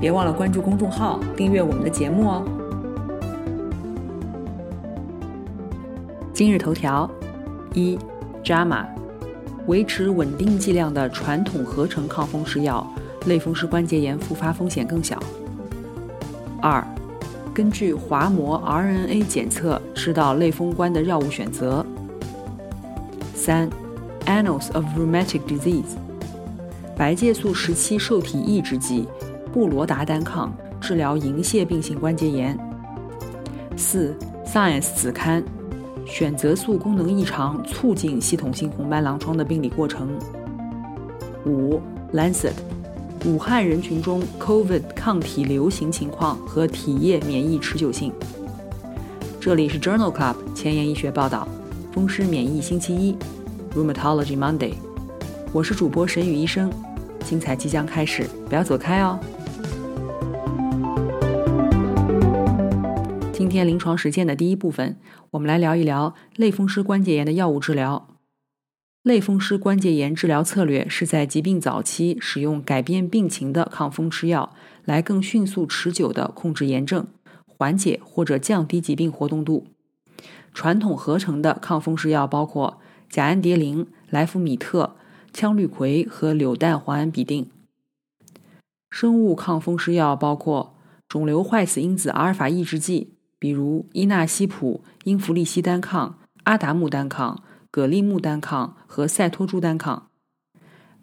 别忘了关注公众号，订阅我们的节目哦。今日头条：一，JAMA，维持稳定剂量的传统合成抗风湿药，类风湿关节炎复发风险更小。二，根据滑膜 RNA 检测知道类风关的药物选择。三，Annals of Rheumatic Disease，白介素十七受体抑制剂。布罗达单抗治疗银屑病性关节炎。四，Science 子刊，选择素功能异常促进系统性红斑狼疮的病理过程。五，Lancet，武汉人群中 COVID 抗体流行情况和体液免疫持久性。这里是 Journal Club 前沿医学报道，风湿免疫星期一，Rheumatology Monday，我是主播沈宇医生，精彩即将开始，不要走开哦。今天临床实践的第一部分，我们来聊一聊类风湿关节炎的药物治疗。类风湿关节炎治疗策略是在疾病早期使用改变病情的抗风湿药，来更迅速、持久地控制炎症，缓解或者降低疾病活动度。传统合成的抗风湿药包括甲氨蝶呤、莱福米特、羟氯喹和柳氮磺胺吡啶。生物抗风湿药包括肿瘤坏死因子阿尔法抑制剂。比如伊纳西普、英弗利西单抗、阿达木单抗、葛利木单抗和赛托珠单抗；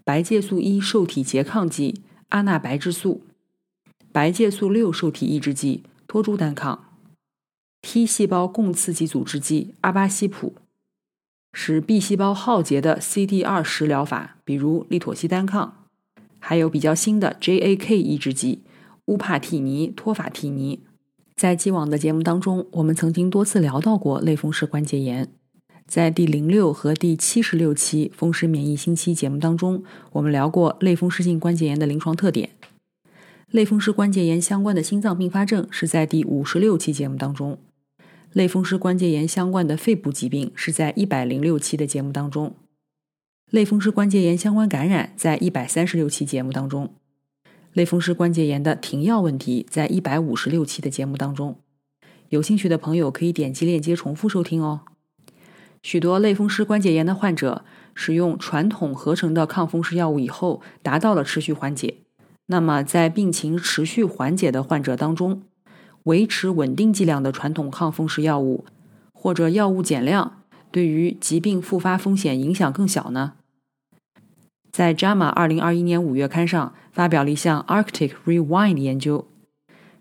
白介素一受体拮抗剂阿那白质素；白介素六受体抑制剂托珠单抗。；T 细胞共刺激阻滞剂阿巴西普；使 B 细胞耗竭的 CD 二十疗法，比如利妥昔单抗；还有比较新的 JAK 抑制剂乌帕替尼、托法替尼。在既往的节目当中，我们曾经多次聊到过类风湿关节炎。在第零六和第七十六期风湿免疫星期节目当中，我们聊过类风湿性关节炎的临床特点。类风湿关节炎相关的心脏并发症是在第五十六期节目当中。类风湿关节炎相关的肺部疾病是在一百零六期的节目当中。类风湿关节炎相关感染在一百三十六期节目当中。类风湿关节炎的停药问题，在一百五十六期的节目当中，有兴趣的朋友可以点击链接重复收听哦。许多类风湿关节炎的患者使用传统合成的抗风湿药物以后，达到了持续缓解。那么，在病情持续缓解的患者当中，维持稳定剂量的传统抗风湿药物或者药物减量，对于疾病复发风险影响更小呢？在《JAMA》二零二一年五月刊上发表了一项 Arctic Rewind 研究。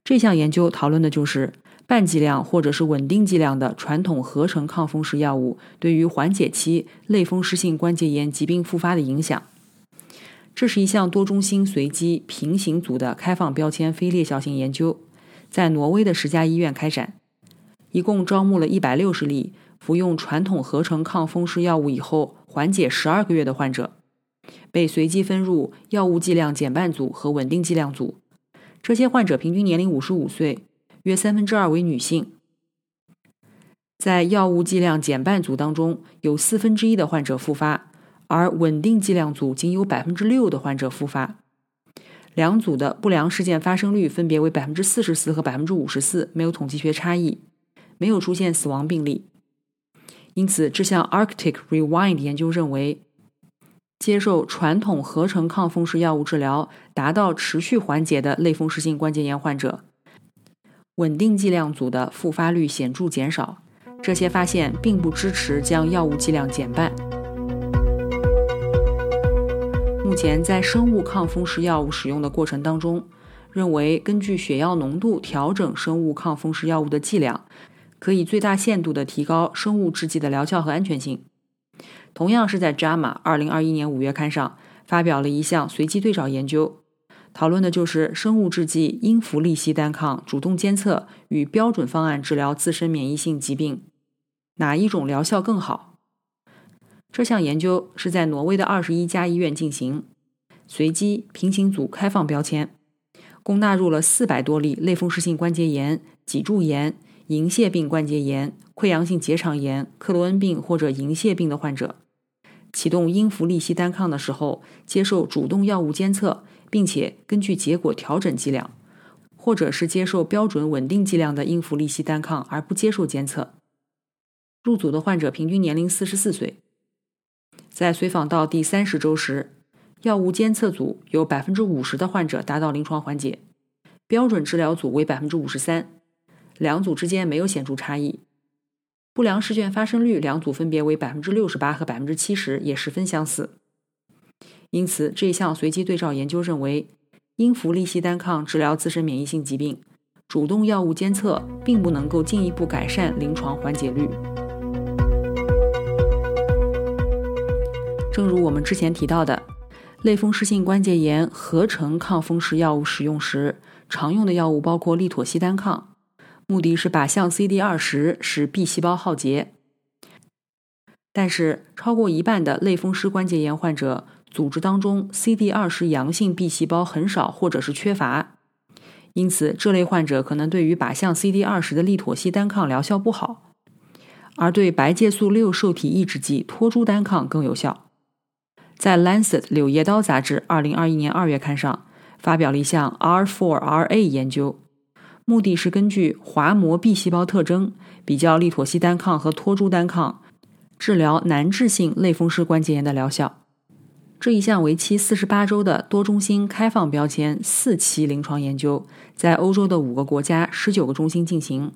这项研究讨论的就是半剂量或者是稳定剂量的传统合成抗风湿药物对于缓解期类风湿性关节炎疾病复发的影响。这是一项多中心随机平行组的开放标签非猎效性研究，在挪威的十家医院开展，一共招募了一百六十例服用传统合成抗风湿药物以后缓解十二个月的患者。被随机分入药物剂量减半组和稳定剂量组。这些患者平均年龄五十五岁，约三分之二为女性。在药物剂量减半组当中，有四分之一的患者复发，而稳定剂量组仅有百分之六的患者复发。两组的不良事件发生率分别为百分之四十四和百分之五十四，没有统计学差异，没有出现死亡病例。因此，这项 Arctic Rewind 研究认为。接受传统合成抗风湿药物治疗，达到持续缓解的类风湿性关节炎患者，稳定剂量组的复发率显著减少。这些发现并不支持将药物剂量减半。目前在生物抗风湿药物使用的过程当中，认为根据血药浓度调整生物抗风湿药物的剂量，可以最大限度地提高生物制剂的疗效和安全性。同样是在《JAMA》二零二一年五月刊上发表了一项随机对照研究，讨论的就是生物制剂英氟利西单抗主动监测与标准方案治疗自身免疫性疾病，哪一种疗效更好？这项研究是在挪威的二十一家医院进行，随机平行组开放标签，共纳入了四百多例类风湿性关节炎、脊柱炎、银屑病关节炎、溃疡性结肠炎、克罗恩病或者银屑病的患者。启动英氟利西单抗的时候，接受主动药物监测。并且根据结果调整剂量，或者是接受标准稳定剂量的英氟利西单抗而不接受监测。入组的患者平均年龄四十四岁。在随访到第三十周时，药物监测组有百分之五十的患者达到临床缓解，标准治疗组为百分之五十三，两组之间没有显著差异。不良试卷发生率两组分别为百分之六十八和百分之七十，也十分相似。因此，这一项随机对照研究认为，英氟利西单抗治疗自身免疫性疾病，主动药物监测并不能够进一步改善临床缓解率。正如我们之前提到的，类风湿性关节炎合成抗风湿药物使用时，常用的药物包括利妥昔单抗，目的是靶向 CD 二十，使 B 细胞耗竭。但是，超过一半的类风湿关节炎患者。组织当中 CD 二十阳性 B 细胞很少，或者是缺乏，因此这类患者可能对于靶向 CD 二十的利妥昔单抗疗效不好，而对白介素六受体抑制剂托珠单抗更有效。在《Lancet》柳叶刀杂志二零二一年二月刊上发表了一项 R4RA 研究，目的是根据滑膜 B 细胞特征比较利妥昔单抗和托珠单抗治疗难治性类风湿关节炎的疗效。这一项为期四十八周的多中心开放标签四期临床研究，在欧洲的五个国家十九个中心进行。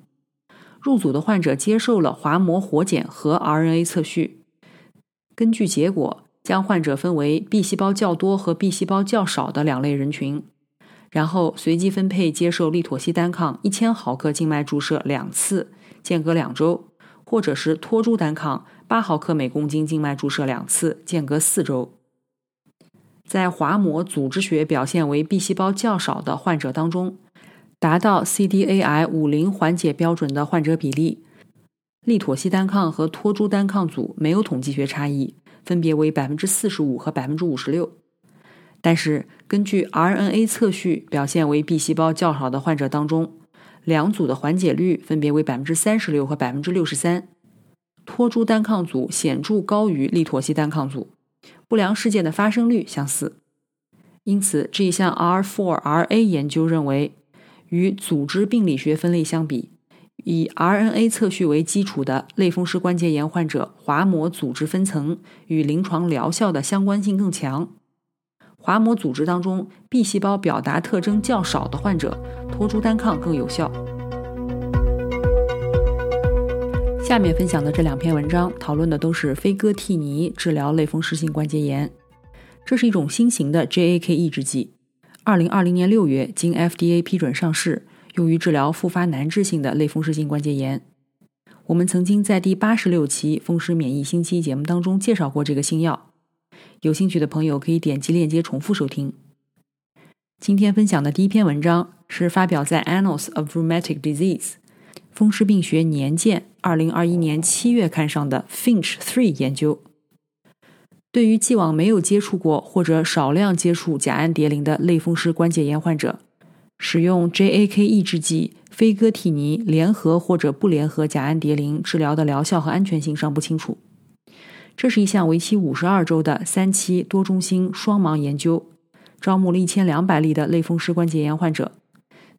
入组的患者接受了滑膜活检和 RNA 测序，根据结果将患者分为 B 细胞较多和 B 细胞较少的两类人群，然后随机分配接受利妥昔单抗一千毫克静脉注射两次，间隔两周，或者是托珠单抗八毫克每公斤静脉注射两次，间隔四周。在滑膜组织学表现为 B 细胞较少的患者当中，达到 CDAI 五零缓解标准的患者比例，利妥昔单抗和托珠单抗组没有统计学差异，分别为百分之四十五和百分之五十六。但是，根据 RNA 测序表现为 B 细胞较少的患者当中，两组的缓解率分别为百分之三十六和百分之六十三，托珠单抗组显著高于利妥昔单抗组。不良事件的发生率相似，因此这一项 R4RA 研究认为，与组织病理学分类相比，以 RNA 测序为基础的类风湿关节炎患者滑膜组织分层与临床疗效的相关性更强。滑膜组织当中 B 细胞表达特征较少的患者，托珠单抗更有效。下面分享的这两篇文章讨论的都是非戈替尼治疗类风湿性关节炎。这是一种新型的 JAK 抑制剂，二零二零年六月经 FDA 批准上市，用于治疗复发难治性的类风湿性关节炎。我们曾经在第八十六期风湿免疫星期节目当中介绍过这个新药，有兴趣的朋友可以点击链接重复收听。今天分享的第一篇文章是发表在《Annals of Rheumatic Disease》。风湿病学年鉴，二零二一年七月刊上的 Finch Three 研究，对于既往没有接触过或者少量接触甲氨蝶呤的类风湿关节炎患者，使用 JAK 抑制剂非戈替尼联合或者不联合甲氨蝶呤治疗的疗效和安全性尚不清楚。这是一项为期五十二周的三期多中心双盲研究，招募了一千两百例的类风湿关节炎患者。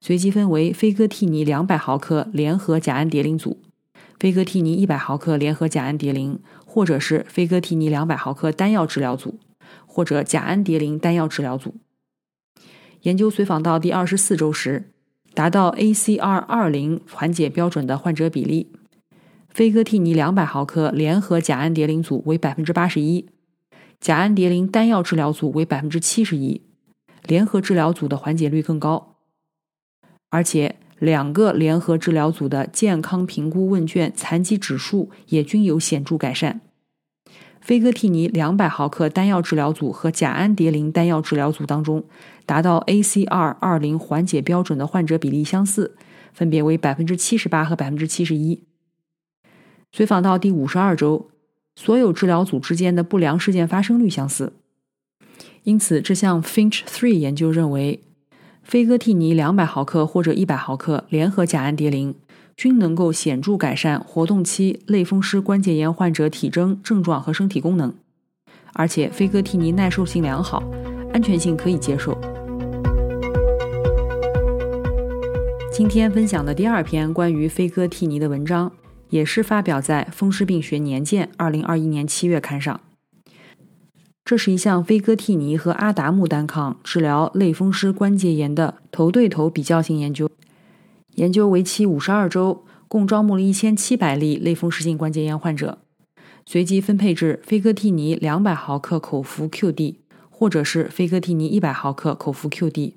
随机分为非戈替尼两百毫克联合甲氨蝶呤组、非戈替尼一百毫克联合甲氨蝶呤，或者是非戈替尼两百毫克单药治疗组，或者甲氨蝶呤单药治疗组。研究随访到第二十四周时，达到 ACR 二零缓解标准的患者比例，非戈替尼两百毫克联合甲氨蝶呤组为百分之八十一，甲氨蝶呤单药治疗组为百分之七十一，联合治疗组的缓解率更高。而且，两个联合治疗组的健康评估问卷残疾指数也均有显著改善。菲戈替尼两百毫克单药治疗组和甲氨蝶呤单药治疗组当中，达到 ACR 二零缓解标准的患者比例相似，分别为百分之七十八和百分之七十一。随访到第五十二周，所有治疗组之间的不良事件发生率相似。因此，这项 Finch Three 研究认为，菲戈替尼两百毫克或者一百毫克联合甲氨蝶呤。均能够显著改善活动期类风湿关节炎患者体征、症状和身体功能，而且菲戈替尼耐受性良好，安全性可以接受。今天分享的第二篇关于菲戈替尼的文章，也是发表在《风湿病学年鉴》二零二一年七月刊上。这是一项菲戈替尼和阿达木单抗治疗类风湿关节炎的头对头比较性研究。研究为期五十二周，共招募了一千七百例类风湿性关节炎患者，随机分配至菲戈替尼两百毫克口服 QD，或者是菲戈替尼一百毫克口服 QD，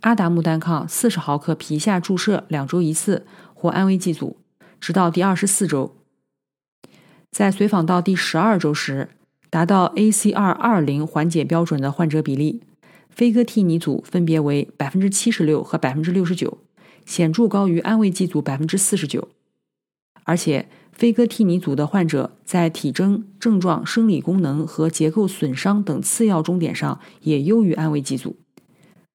阿达木单抗四十毫克皮下注射两周一次，或安慰剂组，直到第二十四周。在随访到第十二周时，达到 ACR 二零缓解标准的患者比例，菲戈替尼组分别为百分之七十六和百分之六十九。显著高于安慰剂组百分之四十九，而且菲戈替尼组的患者在体征、症状、生理功能和结构损伤等次要终点上也优于安慰剂组。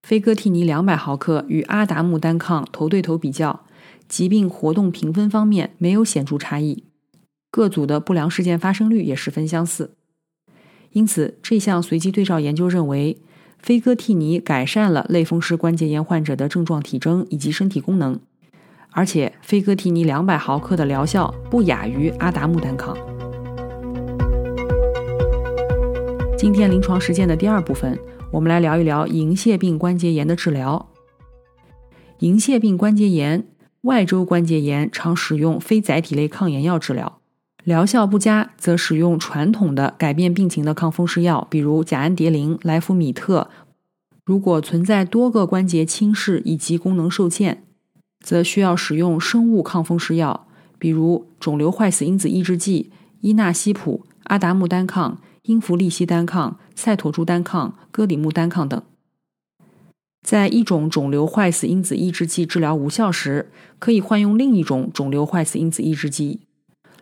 菲戈替尼两百毫克与阿达木单抗头对头比较，疾病活动评分方面没有显著差异，各组的不良事件发生率也十分相似。因此，这项随机对照研究认为。菲戈替尼改善了类风湿关节炎患者的症状体征以及身体功能，而且菲戈替尼两百毫克的疗效不亚于阿达木单抗。今天临床实践的第二部分，我们来聊一聊银屑病关节炎的治疗。银屑病关节炎、外周关节炎常使用非载体类抗炎药治疗，疗效不佳则使用传统的改变病情的抗风湿药，比如甲氨蝶呤、莱福米特。如果存在多个关节轻视以及功能受限，则需要使用生物抗风湿药，比如肿瘤坏死因子抑制剂伊纳西普、阿达木单抗、英弗利西单抗、赛妥珠单抗、戈里木单抗等。在一种肿瘤坏死因子抑制剂治疗无效时，可以换用另一种肿瘤坏死因子抑制剂；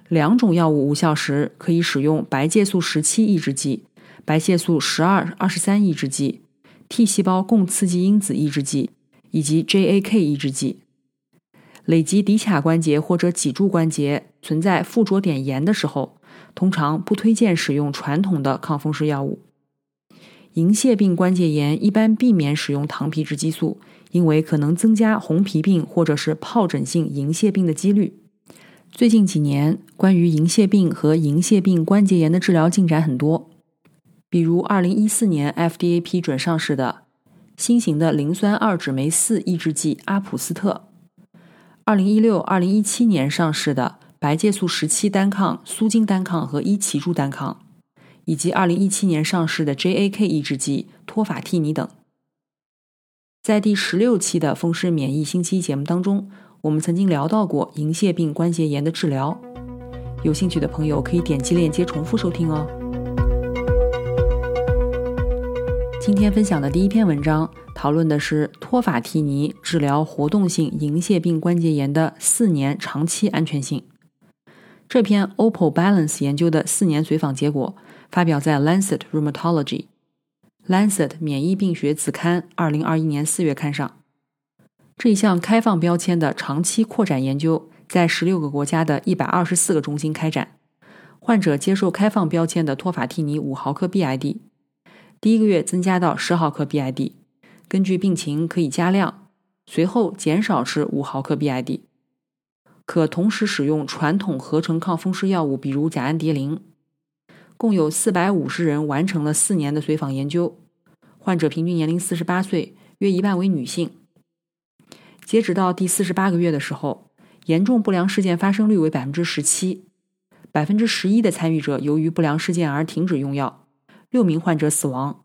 两种药物无效时，可以使用白介素十七抑制剂、白介素十二、二十三抑制剂。T 细胞共刺激因子抑制剂以及 JAK 抑制剂。累及骶髂关节或者脊柱关节存在附着点炎的时候，通常不推荐使用传统的抗风湿药物。银屑病关节炎一般避免使用糖皮质激素，因为可能增加红皮病或者是疱疹性银屑病的几率。最近几年，关于银屑病和银屑病关节炎的治疗进展很多。比如，二零一四年 FDA 批准上市的新型的磷酸二酯酶四抑制剂阿普斯特；二零一六、二零一七年上市的白介素十七单抗、苏金单抗和伊奇珠单抗，以及二零一七年上市的 JAK 抑制剂托法替尼等。在第十六期的风湿免疫星期节目当中，我们曾经聊到过银屑病关节炎的治疗，有兴趣的朋友可以点击链接重复收听哦。今天分享的第一篇文章讨论的是托法替尼治疗活动性银屑病关节炎的四年长期安全性。这篇 OPPO Balance 研究的四年随访结果发表在《Lancet Rheumatology》Lancet 免疫病学子刊二零二一年四月刊上。这一项开放标签的长期扩展研究在十六个国家的一百二十四个中心开展，患者接受开放标签的托法替尼五毫克 BID。第一个月增加到十毫克 BID，根据病情可以加量，随后减少至五毫克 BID。可同时使用传统合成抗风湿药物，比如甲氨蝶呤。共有四百五十人完成了四年的随访研究，患者平均年龄四十八岁，约一半为女性。截止到第四十八个月的时候，严重不良事件发生率为百分之十七，百分之十一的参与者由于不良事件而停止用药。六名患者死亡，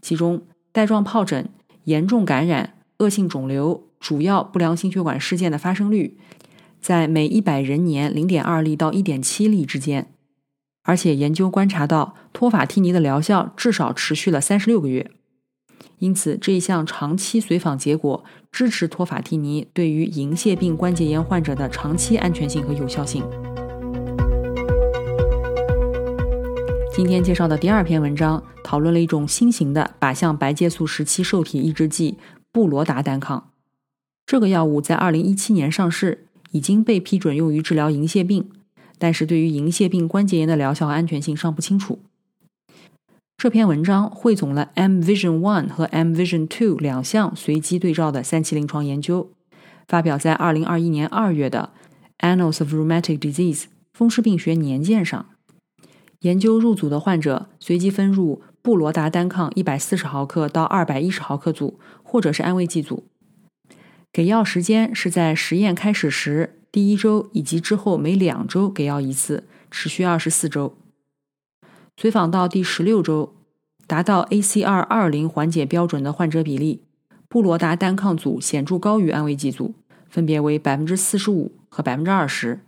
其中带状疱疹、严重感染、恶性肿瘤、主要不良心血管事件的发生率在每一百人年零点二例到一点七例之间，而且研究观察到托法替尼的疗效至少持续了三十六个月。因此，这一项长期随访结果支持托法替尼对于银屑病关节炎患者的长期安全性和有效性。今天介绍的第二篇文章讨论了一种新型的靶向白介素时期受体抑制剂布罗达单抗。这个药物在二零一七年上市，已经被批准用于治疗银屑病，但是对于银屑病关节炎的疗效和安全性尚不清楚。这篇文章汇总了 M Vision One 和 M Vision Two 两项随机对照的三期临床研究，发表在二零二一年二月的《Annals of Rheumatic Disease》风湿病学年鉴上。研究入组的患者随机分入布罗达单抗一百四十毫克到二百一十毫克组，或者是安慰剂组。给药时间是在实验开始时第一周以及之后每两周给药一次，持续二十四周。随访到第十六周，达到 ACR 二零缓解标准的患者比例，布罗达单抗组显著高于安慰剂组，分别为百分之四十五和百分之二十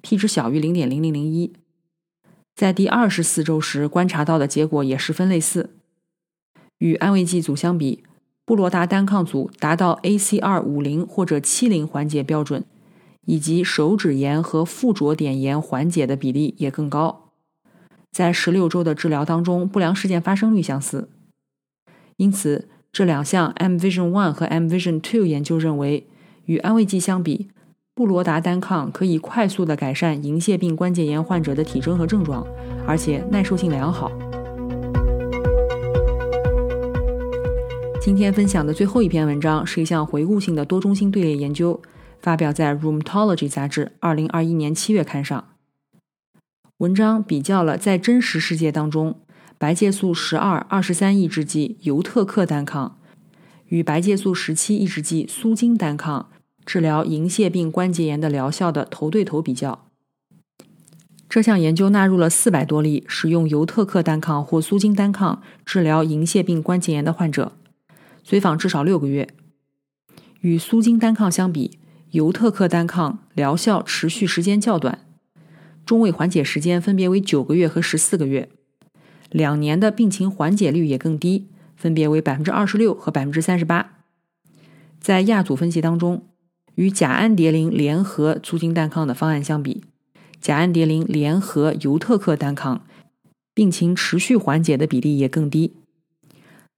，P 值小于零点零零零一。在第二十四周时观察到的结果也十分类似，与安慰剂组相比，布罗达单抗组达到 ACR 五零或者七零缓解标准，以及手指炎和附着点炎缓解的比例也更高。在十六周的治疗当中，不良事件发生率相似，因此这两项 M Vision One 和 M Vision Two 研究认为，与安慰剂相比，布罗达单抗可以快速的改善银屑病关节炎患者的体征和症状，而且耐受性良好。今天分享的最后一篇文章是一项回顾性的多中心队列研究，发表在《Rheumatology》杂志二零二一年七月刊上。文章比较了在真实世界当中，白介素十二、二十三抑制剂尤特克单抗与白介素十七抑制剂苏金单抗治疗银屑病关节炎的疗效的头对头比较。这项研究纳入了四百多例使用尤特克单抗或苏金单抗治疗银屑病关节炎的患者，随访至少六个月。与苏金单抗相比，尤特克单抗疗效持续时间较短。中位缓解时间分别为九个月和十四个月，两年的病情缓解率也更低，分别为百分之二十六和百分之三十八。在亚组分析当中，与甲氨蝶呤联合苏金单抗的方案相比，甲氨蝶呤联合尤特克单抗病情持续缓解的比例也更低。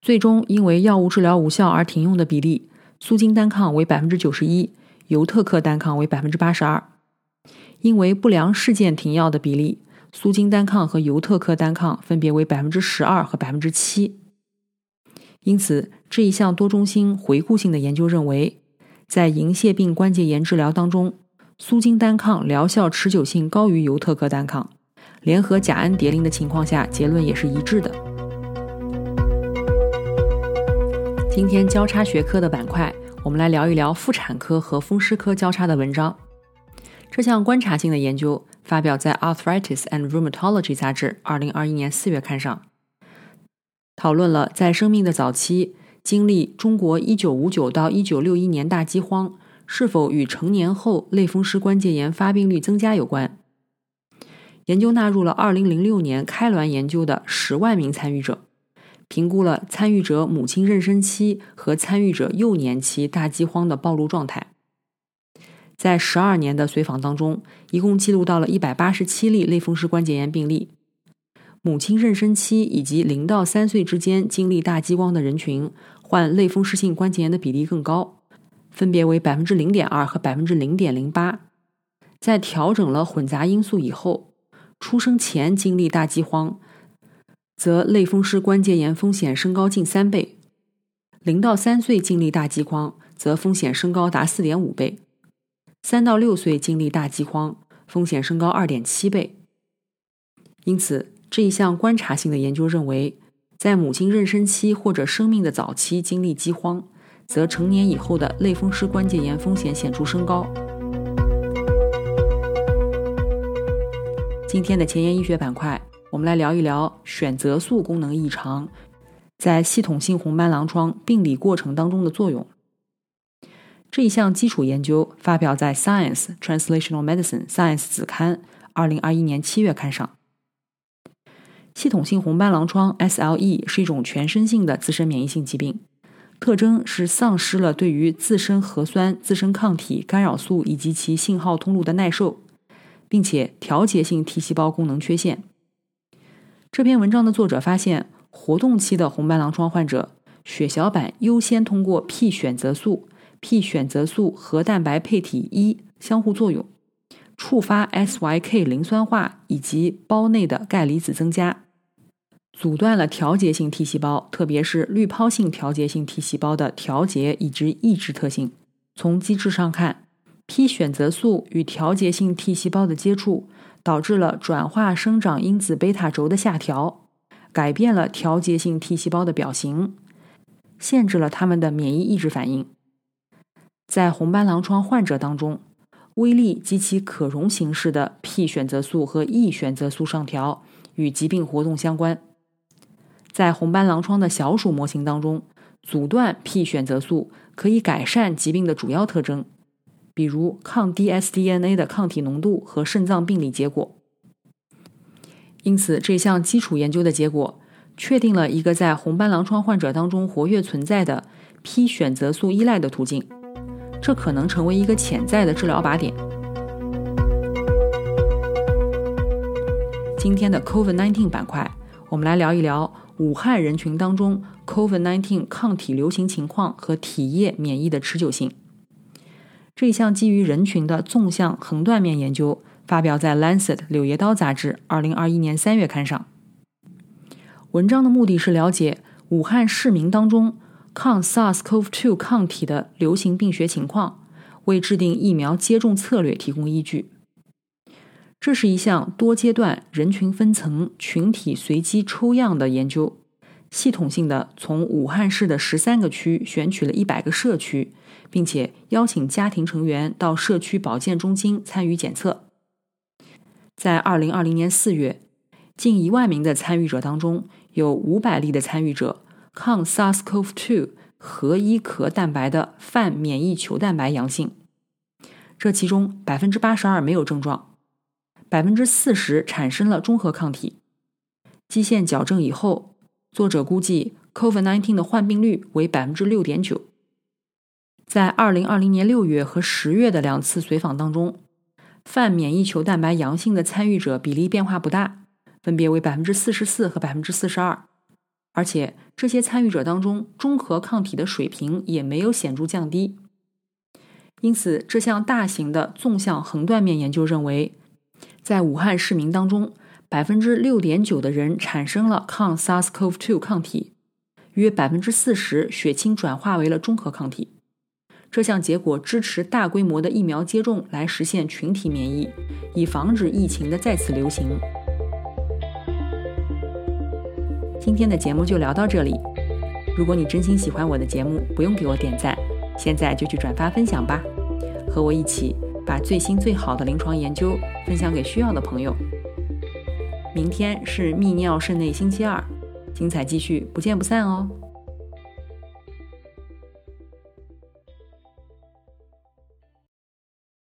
最终因为药物治疗无效而停用的比例，苏金单抗为百分之九十一，尤特克单抗为百分之八十二。因为不良事件停药的比例，苏金单抗和尤特克单抗分别为百分之十二和百分之七。因此，这一项多中心回顾性的研究认为，在银屑病关节炎治疗当中，苏金单抗疗效持久性高于尤特克单抗。联合甲氨蝶呤的情况下，结论也是一致的。今天交叉学科的板块，我们来聊一聊妇产科和风湿科交叉的文章。这项观察性的研究发表在《Arthritis and Rheumatology》杂志二零二一年四月刊上，讨论了在生命的早期经历中国一九五九到一九六一年大饥荒是否与成年后类风湿关节炎发病率增加有关。研究纳入了二零零六年开滦研究的十万名参与者，评估了参与者母亲妊娠期和参与者幼年期大饥荒的暴露状态。在十二年的随访当中，一共记录到了一百八十七例类风湿关节炎病例。母亲妊娠期以及零到三岁之间经历大饥荒的人群，患类风湿性关节炎的比例更高，分别为百分之零点二和百分之零点零八。在调整了混杂因素以后，出生前经历大饥荒，则类风湿关节炎风险升高近三倍；零到三岁经历大饥荒，则风险升高达四点五倍。三到六岁经历大饥荒，风险升高二点七倍。因此，这一项观察性的研究认为，在母亲妊娠期或者生命的早期经历饥荒，则成年以后的类风湿关节炎风险显著升高。今天的前沿医学板块，我们来聊一聊选择素功能异常在系统性红斑狼疮病理过程当中的作用。这一项基础研究发表在《Science Translational Medicine》Science 子刊二零二一年七月刊上。系统性红斑狼疮 （SLE） 是一种全身性的自身免疫性疾病，特征是丧失了对于自身核酸、自身抗体、干扰素以及其信号通路的耐受，并且调节性 T 细胞功能缺陷。这篇文章的作者发现，活动期的红斑狼疮患者血小板优先通过 P 选择素、P 选择素和蛋白配体一相互作用，触发 SYK 磷酸化以及胞内的钙离子增加。阻断了调节性 T 细胞，特别是滤泡性调节性 T 细胞的调节以及抑制特性。从机制上看，P 选择素与调节性 T 细胞的接触，导致了转化生长因子贝塔轴的下调，改变了调节性 T 细胞的表型，限制了它们的免疫抑制反应。在红斑狼疮患者当中，微粒及其可溶形式的 P 选择素和 E 选择素上调与疾病活动相关。在红斑狼疮的小鼠模型当中，阻断 P 选择素可以改善疾病的主要特征，比如抗 dsDNA 的抗体浓度和肾脏病理结果。因此，这项基础研究的结果确定了一个在红斑狼疮患者当中活跃存在的 P 选择素依赖的途径，这可能成为一个潜在的治疗靶点。今天的 COVID-19 板块，我们来聊一聊。武汉人群当中，COVID-19 抗体流行情况和体液免疫的持久性。这项基于人群的纵向横断面研究发表在《Lancet》柳叶刀杂志二零二一年三月刊上。文章的目的是了解武汉市民当中抗 SARS-CoV-2 抗体的流行病学情况，为制定疫苗接种策略提供依据。这是一项多阶段、人群分层、群体随机抽样的研究，系统性的从武汉市的十三个区选取了一百个社区，并且邀请家庭成员到社区保健中心参与检测。在二零二零年四月，近一万名的参与者当中，有五百例的参与者抗 SARS-CoV-2 核衣壳蛋白的泛免疫球蛋白阳性，这其中百分之八十二没有症状。百分之四十产生了中和抗体，基线矫正以后，作者估计 COVID-19 的患病率为百分之六点九。在二零二零年六月和十月的两次随访当中，泛免疫球蛋白阳性的参与者比例变化不大，分别为百分之四十四和百分之四十二，而且这些参与者当中中和抗体的水平也没有显著降低。因此，这项大型的纵向横断面研究认为。在武汉市民当中，百分之六点九的人产生了抗 SARS-CoV-2 抗体，约百分之四十血清转化为了中和抗体。这项结果支持大规模的疫苗接种来实现群体免疫，以防止疫情的再次流行。今天的节目就聊到这里。如果你真心喜欢我的节目，不用给我点赞，现在就去转发分享吧，和我一起。把最新最好的临床研究分享给需要的朋友。明天是泌尿肾内星期二，精彩继续，不见不散哦。